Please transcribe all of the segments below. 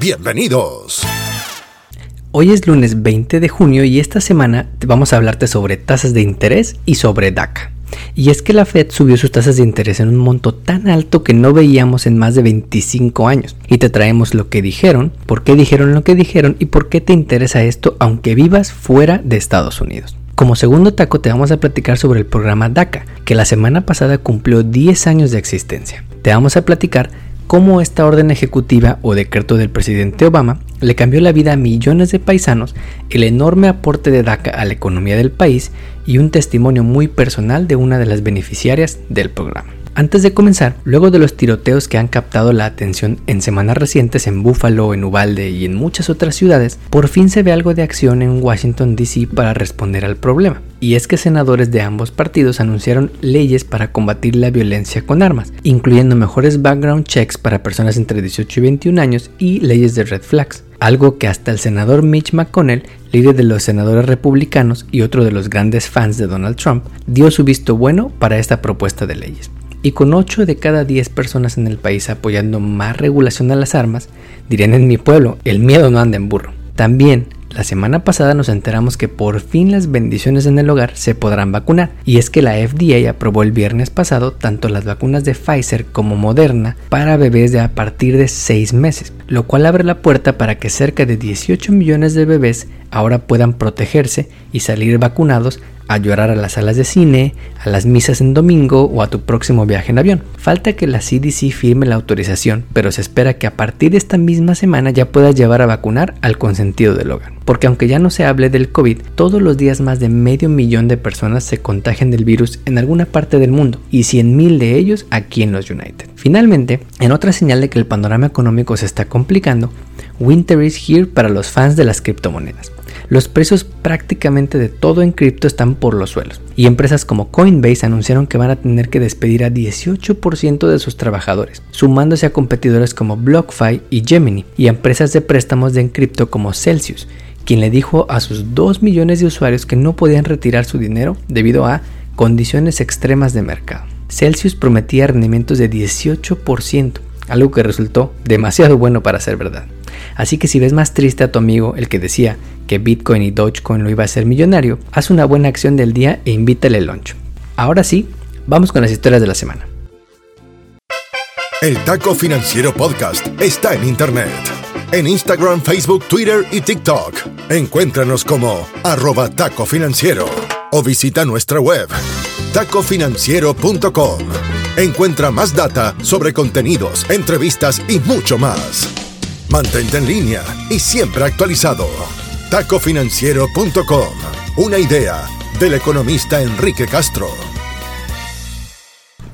Bienvenidos. Hoy es lunes 20 de junio y esta semana vamos a hablarte sobre tasas de interés y sobre DACA. Y es que la Fed subió sus tasas de interés en un monto tan alto que no veíamos en más de 25 años. Y te traemos lo que dijeron, por qué dijeron lo que dijeron y por qué te interesa esto aunque vivas fuera de Estados Unidos. Como segundo taco te vamos a platicar sobre el programa DACA, que la semana pasada cumplió 10 años de existencia. Te vamos a platicar cómo esta orden ejecutiva o decreto del presidente Obama le cambió la vida a millones de paisanos, el enorme aporte de DACA a la economía del país y un testimonio muy personal de una de las beneficiarias del programa. Antes de comenzar, luego de los tiroteos que han captado la atención en semanas recientes en Buffalo, en Uvalde y en muchas otras ciudades, por fin se ve algo de acción en Washington, D.C. para responder al problema. Y es que senadores de ambos partidos anunciaron leyes para combatir la violencia con armas, incluyendo mejores background checks para personas entre 18 y 21 años y leyes de red flags algo que hasta el senador Mitch McConnell, líder de los senadores republicanos y otro de los grandes fans de Donald Trump, dio su visto bueno para esta propuesta de leyes. Y con 8 de cada 10 personas en el país apoyando más regulación a las armas, dirían en mi pueblo, el miedo no anda en burro. También la semana pasada nos enteramos que por fin las bendiciones en el hogar se podrán vacunar y es que la FDA aprobó el viernes pasado tanto las vacunas de Pfizer como Moderna para bebés de a partir de 6 meses, lo cual abre la puerta para que cerca de 18 millones de bebés ahora puedan protegerse y salir vacunados a llorar a las salas de cine, a las misas en domingo o a tu próximo viaje en avión. Falta que la CDC firme la autorización, pero se espera que a partir de esta misma semana ya puedas llevar a vacunar al consentido del hogar. Porque aunque ya no se hable del COVID, todos los días más de medio millón de personas se contagian del virus en alguna parte del mundo y 100.000 de ellos aquí en los United. Finalmente, en otra señal de que el panorama económico se está complicando, Winter is here para los fans de las criptomonedas. Los precios prácticamente de todo en cripto están por los suelos y empresas como Coinbase anunciaron que van a tener que despedir a 18% de sus trabajadores, sumándose a competidores como BlockFi y Gemini y a empresas de préstamos de en cripto como Celsius, quien le dijo a sus 2 millones de usuarios que no podían retirar su dinero debido a condiciones extremas de mercado. Celsius prometía rendimientos de 18%, algo que resultó demasiado bueno para ser verdad. Así que si ves más triste a tu amigo, el que decía que Bitcoin y Dogecoin lo iba a hacer millonario, haz una buena acción del día e invítale el lunch. Ahora sí, vamos con las historias de la semana. El Taco Financiero Podcast está en Internet. En Instagram, Facebook, Twitter y TikTok. Encuéntranos como arroba taco financiero o visita nuestra web tacofinanciero.com. Encuentra más data sobre contenidos, entrevistas y mucho más. Mantente en línea y siempre actualizado. Tacofinanciero.com. Una idea del economista Enrique Castro.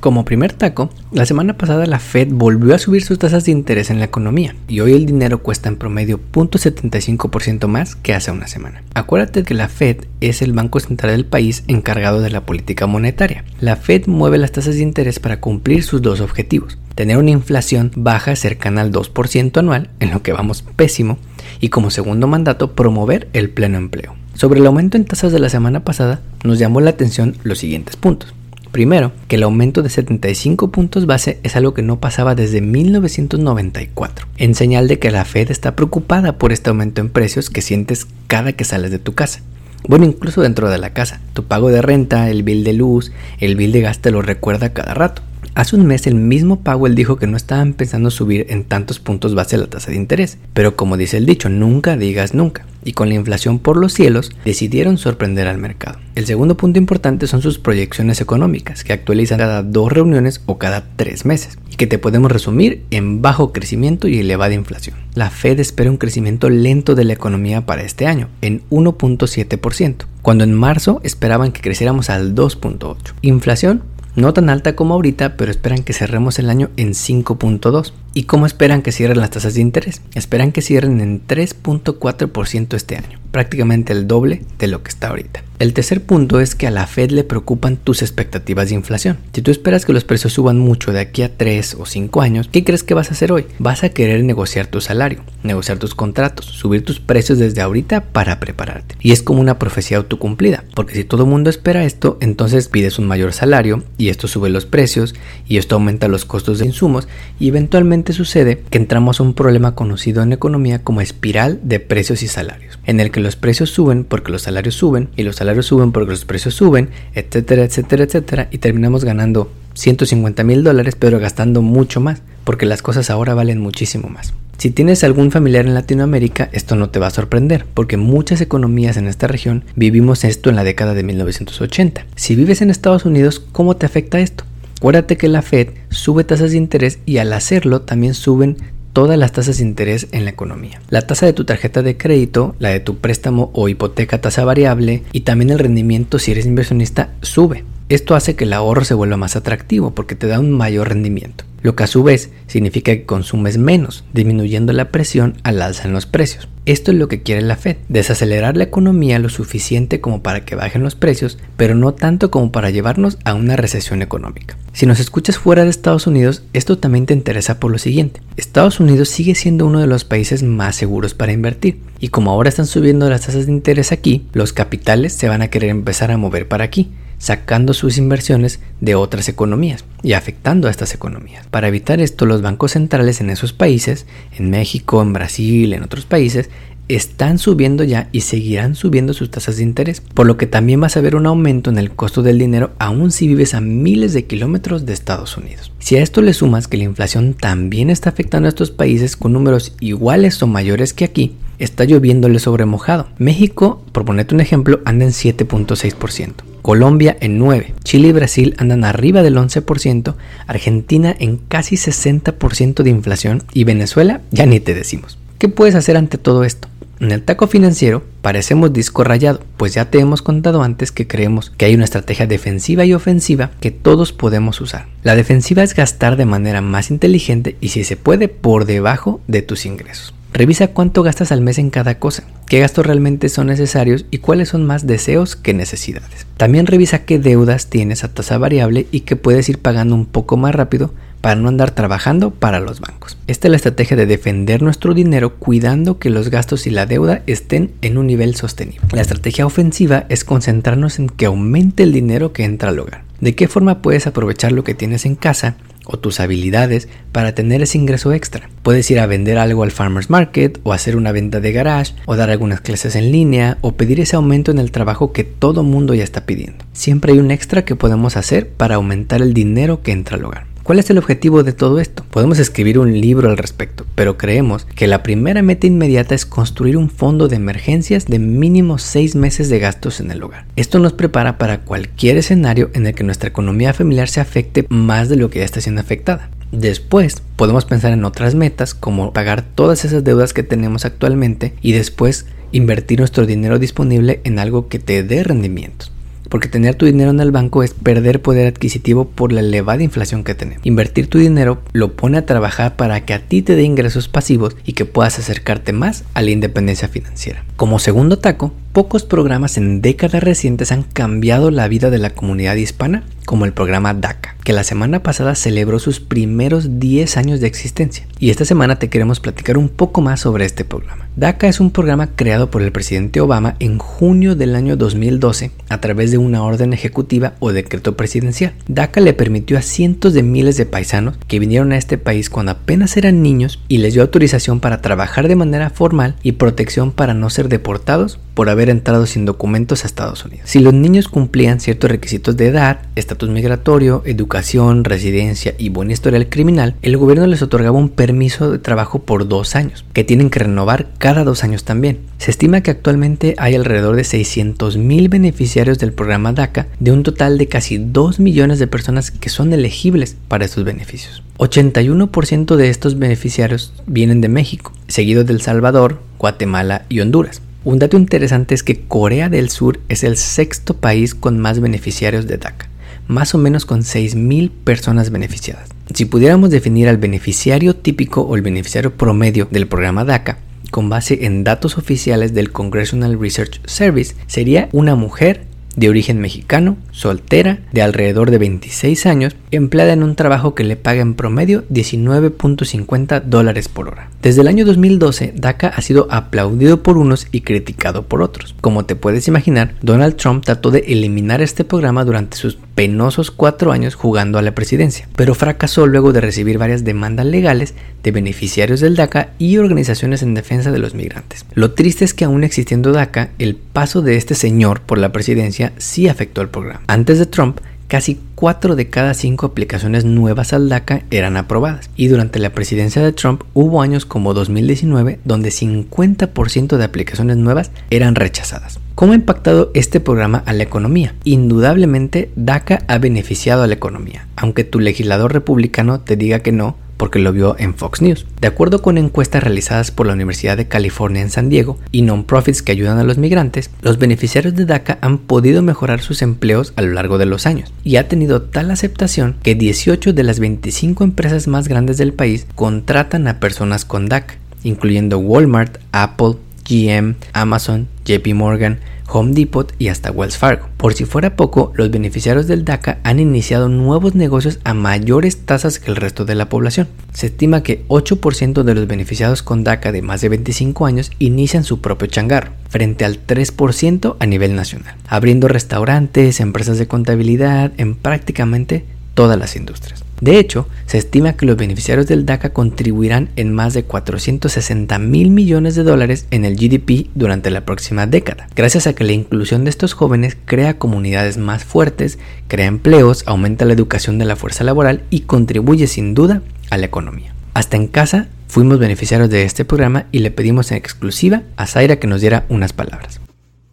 Como primer taco, la semana pasada la Fed volvió a subir sus tasas de interés en la economía y hoy el dinero cuesta en promedio 0.75% más que hace una semana. Acuérdate que la Fed es el banco central del país encargado de la política monetaria. La Fed mueve las tasas de interés para cumplir sus dos objetivos. Tener una inflación baja cercana al 2% anual, en lo que vamos pésimo, y como segundo mandato promover el pleno empleo. Sobre el aumento en tasas de la semana pasada, nos llamó la atención los siguientes puntos. Primero, que el aumento de 75 puntos base es algo que no pasaba desde 1994, en señal de que la Fed está preocupada por este aumento en precios que sientes cada que sales de tu casa. Bueno, incluso dentro de la casa, tu pago de renta, el bill de luz, el bill de gas te lo recuerda cada rato. Hace un mes el mismo Powell dijo que no estaban pensando subir en tantos puntos base la tasa de interés, pero como dice el dicho, nunca digas nunca, y con la inflación por los cielos decidieron sorprender al mercado. El segundo punto importante son sus proyecciones económicas, que actualizan cada dos reuniones o cada tres meses, y que te podemos resumir en bajo crecimiento y elevada inflación. La Fed espera un crecimiento lento de la economía para este año, en 1.7%, cuando en marzo esperaban que creciéramos al 2.8%. Inflación no tan alta como ahorita, pero esperan que cerremos el año en 5.2. ¿Y cómo esperan que cierren las tasas de interés? Esperan que cierren en 3.4% este año, prácticamente el doble de lo que está ahorita. El tercer punto es que a la Fed le preocupan tus expectativas de inflación. Si tú esperas que los precios suban mucho de aquí a 3 o 5 años, ¿qué crees que vas a hacer hoy? Vas a querer negociar tu salario, negociar tus contratos, subir tus precios desde ahorita para prepararte. Y es como una profecía autocumplida, porque si todo el mundo espera esto, entonces pides un mayor salario y esto sube los precios y esto aumenta los costos de insumos y eventualmente sucede que entramos a un problema conocido en economía como espiral de precios y salarios, en el que los precios suben porque los salarios suben y los salarios suben porque los precios suben, etcétera, etcétera, etcétera, y terminamos ganando 150 mil dólares, pero gastando mucho más, porque las cosas ahora valen muchísimo más. Si tienes algún familiar en Latinoamérica, esto no te va a sorprender, porque muchas economías en esta región vivimos esto en la década de 1980. Si vives en Estados Unidos, ¿cómo te afecta esto? Acuérdate que la Fed sube tasas de interés y al hacerlo también suben todas las tasas de interés en la economía. La tasa de tu tarjeta de crédito, la de tu préstamo o hipoteca tasa variable y también el rendimiento si eres inversionista sube. Esto hace que el ahorro se vuelva más atractivo porque te da un mayor rendimiento, lo que a su vez significa que consumes menos, disminuyendo la presión al alza en los precios. Esto es lo que quiere la Fed, desacelerar la economía lo suficiente como para que bajen los precios, pero no tanto como para llevarnos a una recesión económica. Si nos escuchas fuera de Estados Unidos, esto también te interesa por lo siguiente. Estados Unidos sigue siendo uno de los países más seguros para invertir, y como ahora están subiendo las tasas de interés aquí, los capitales se van a querer empezar a mover para aquí sacando sus inversiones de otras economías y afectando a estas economías. Para evitar esto, los bancos centrales en esos países, en México, en Brasil, en otros países, están subiendo ya y seguirán subiendo sus tasas de interés, por lo que también vas a ver un aumento en el costo del dinero aun si vives a miles de kilómetros de Estados Unidos. Si a esto le sumas que la inflación también está afectando a estos países con números iguales o mayores que aquí, está lloviéndole sobre mojado. México, por ponerte un ejemplo, anda en 7.6%. Colombia en 9, Chile y Brasil andan arriba del 11%, Argentina en casi 60% de inflación y Venezuela ya ni te decimos. ¿Qué puedes hacer ante todo esto? En el taco financiero parecemos disco rayado, pues ya te hemos contado antes que creemos que hay una estrategia defensiva y ofensiva que todos podemos usar. La defensiva es gastar de manera más inteligente y si se puede por debajo de tus ingresos. Revisa cuánto gastas al mes en cada cosa, qué gastos realmente son necesarios y cuáles son más deseos que necesidades. También revisa qué deudas tienes a tasa variable y que puedes ir pagando un poco más rápido para no andar trabajando para los bancos. Esta es la estrategia de defender nuestro dinero cuidando que los gastos y la deuda estén en un nivel sostenible. La estrategia ofensiva es concentrarnos en que aumente el dinero que entra al hogar. ¿De qué forma puedes aprovechar lo que tienes en casa o tus habilidades para tener ese ingreso extra. Puedes ir a vender algo al farmers market o hacer una venta de garage o dar algunas clases en línea o pedir ese aumento en el trabajo que todo mundo ya está pidiendo. Siempre hay un extra que podemos hacer para aumentar el dinero que entra al hogar. ¿Cuál es el objetivo de todo esto? Podemos escribir un libro al respecto, pero creemos que la primera meta inmediata es construir un fondo de emergencias de mínimo 6 meses de gastos en el hogar. Esto nos prepara para cualquier escenario en el que nuestra economía familiar se afecte más de lo que ya está siendo afectada. Después podemos pensar en otras metas como pagar todas esas deudas que tenemos actualmente y después invertir nuestro dinero disponible en algo que te dé rendimientos porque tener tu dinero en el banco es perder poder adquisitivo por la elevada inflación que tenemos. Invertir tu dinero lo pone a trabajar para que a ti te dé ingresos pasivos y que puedas acercarte más a la independencia financiera. Como segundo taco, pocos programas en décadas recientes han cambiado la vida de la comunidad hispana, como el programa DACA, que la semana pasada celebró sus primeros 10 años de existencia. Y esta semana te queremos platicar un poco más sobre este programa. DACA es un programa creado por el presidente Obama en junio del año 2012 a través de una orden ejecutiva o decreto presidencial. DACA le permitió a cientos de miles de paisanos que vinieron a este país cuando apenas eran niños y les dio autorización para trabajar de manera formal y protección para no ser deportados por haber entrado sin documentos a Estados Unidos. Si los niños cumplían ciertos requisitos de edad, estatus migratorio, educación, residencia y buen historial criminal, el gobierno les otorgaba un permiso de trabajo por dos años, que tienen que renovar cada dos años también. Se estima que actualmente hay alrededor de 600 mil beneficiarios del programa DACA, de un total de casi 2 millones de personas que son elegibles para estos beneficios. 81% de estos beneficiarios vienen de México, seguido de El Salvador, Guatemala y Honduras. Un dato interesante es que Corea del Sur es el sexto país con más beneficiarios de DACA, más o menos con 6.000 personas beneficiadas. Si pudiéramos definir al beneficiario típico o el beneficiario promedio del programa DACA, con base en datos oficiales del Congressional Research Service, sería una mujer de origen mexicano, soltera, de alrededor de 26 años, empleada en un trabajo que le paga en promedio 19.50 dólares por hora. Desde el año 2012, DACA ha sido aplaudido por unos y criticado por otros. Como te puedes imaginar, Donald Trump trató de eliminar este programa durante sus penosos cuatro años jugando a la presidencia, pero fracasó luego de recibir varias demandas legales de beneficiarios del DACA y organizaciones en defensa de los migrantes. Lo triste es que aún existiendo DACA, el paso de este señor por la presidencia sí afectó al programa. Antes de Trump, casi 4 de cada 5 aplicaciones nuevas al DACA eran aprobadas. Y durante la presidencia de Trump hubo años como 2019 donde 50% de aplicaciones nuevas eran rechazadas. ¿Cómo ha impactado este programa a la economía? Indudablemente DACA ha beneficiado a la economía, aunque tu legislador republicano te diga que no, porque lo vio en Fox News. De acuerdo con encuestas realizadas por la Universidad de California en San Diego y non-profits que ayudan a los migrantes, los beneficiarios de DACA han podido mejorar sus empleos a lo largo de los años y ha tenido tal aceptación que 18 de las 25 empresas más grandes del país contratan a personas con DACA, incluyendo Walmart, Apple, GM, Amazon, JP Morgan, Home Depot y hasta Wells Fargo. Por si fuera poco, los beneficiarios del DACA han iniciado nuevos negocios a mayores tasas que el resto de la población. Se estima que 8% de los beneficiados con DACA de más de 25 años inician su propio changarro, frente al 3% a nivel nacional, abriendo restaurantes, empresas de contabilidad en prácticamente todas las industrias. De hecho, se estima que los beneficiarios del DACA contribuirán en más de 460 mil millones de dólares en el GDP durante la próxima década, gracias a que la inclusión de estos jóvenes crea comunidades más fuertes, crea empleos, aumenta la educación de la fuerza laboral y contribuye sin duda a la economía. Hasta en casa fuimos beneficiarios de este programa y le pedimos en exclusiva a Zaira que nos diera unas palabras.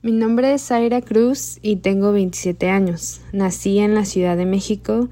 Mi nombre es Zaira Cruz y tengo 27 años. Nací en la Ciudad de México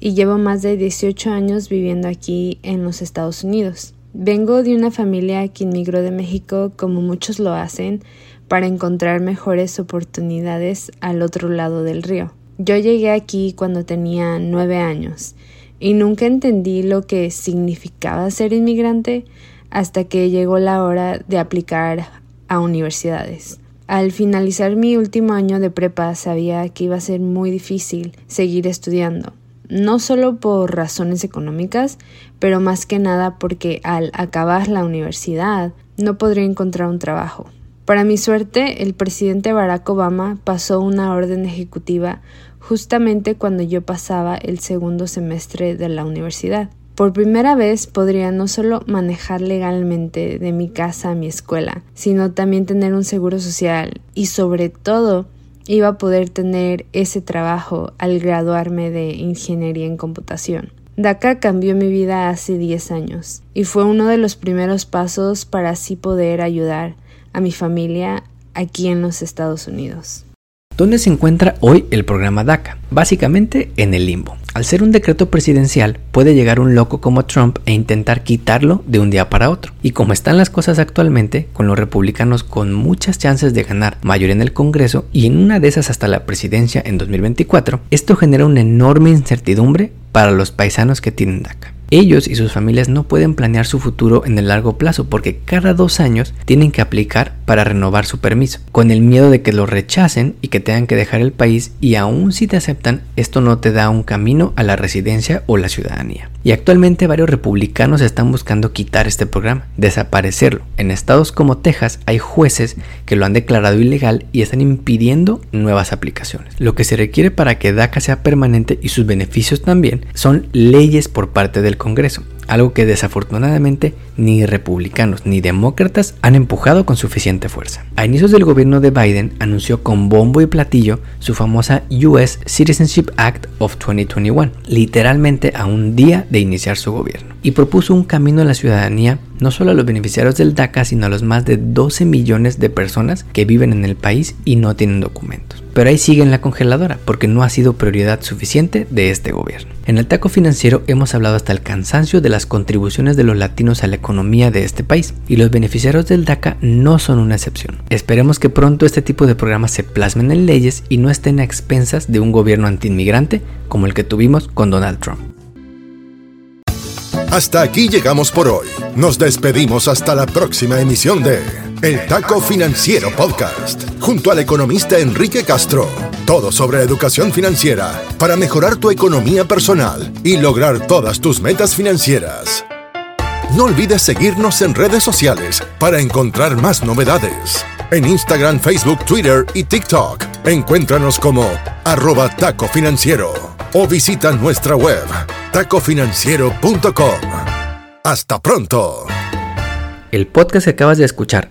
y llevo más de 18 años viviendo aquí en los Estados Unidos. Vengo de una familia que inmigró de México como muchos lo hacen para encontrar mejores oportunidades al otro lado del río. Yo llegué aquí cuando tenía nueve años y nunca entendí lo que significaba ser inmigrante hasta que llegó la hora de aplicar a universidades. Al finalizar mi último año de prepa sabía que iba a ser muy difícil seguir estudiando no solo por razones económicas, pero más que nada porque al acabar la universidad no podría encontrar un trabajo. Para mi suerte, el presidente Barack Obama pasó una orden ejecutiva justamente cuando yo pasaba el segundo semestre de la universidad. Por primera vez podría no solo manejar legalmente de mi casa a mi escuela, sino también tener un seguro social y sobre todo iba a poder tener ese trabajo al graduarme de ingeniería en computación. DACA cambió mi vida hace 10 años y fue uno de los primeros pasos para así poder ayudar a mi familia aquí en los Estados Unidos. ¿Dónde se encuentra hoy el programa DACA? Básicamente en el limbo. Al ser un decreto presidencial, puede llegar un loco como Trump e intentar quitarlo de un día para otro. Y como están las cosas actualmente, con los republicanos con muchas chances de ganar mayoría en el Congreso y en una de esas hasta la presidencia en 2024, esto genera una enorme incertidumbre para los paisanos que tienen DACA. Ellos y sus familias no pueden planear su futuro en el largo plazo porque cada dos años tienen que aplicar para renovar su permiso, con el miedo de que lo rechacen y que tengan que dejar el país y aún si te aceptan, esto no te da un camino a la residencia o la ciudadanía. Y actualmente varios republicanos están buscando quitar este programa, desaparecerlo. En estados como Texas hay jueces que lo han declarado ilegal y están impidiendo nuevas aplicaciones. Lo que se requiere para que DACA sea permanente y sus beneficios también son leyes por parte del Congreso algo que desafortunadamente ni republicanos ni demócratas han empujado con suficiente fuerza. A inicios del gobierno de Biden anunció con bombo y platillo su famosa US Citizenship Act of 2021, literalmente a un día de iniciar su gobierno, y propuso un camino a la ciudadanía no solo a los beneficiarios del DACA, sino a los más de 12 millones de personas que viven en el país y no tienen documentos. Pero ahí sigue en la congeladora porque no ha sido prioridad suficiente de este gobierno. En el taco financiero hemos hablado hasta el cansancio de las las contribuciones de los latinos a la economía de este país, y los beneficiarios del DACA no son una excepción. Esperemos que pronto este tipo de programas se plasmen en leyes y no estén a expensas de un gobierno antiinmigrante como el que tuvimos con Donald Trump. Hasta aquí llegamos por hoy. Nos despedimos hasta la próxima emisión de El Taco Financiero Podcast, junto al economista Enrique Castro. Todo sobre educación financiera para mejorar tu economía personal y lograr todas tus metas financieras. No olvides seguirnos en redes sociales para encontrar más novedades. En Instagram, Facebook, Twitter y TikTok. Encuéntranos como arroba taco financiero o visita nuestra web tacofinanciero.com. Hasta pronto. El podcast que acabas de escuchar,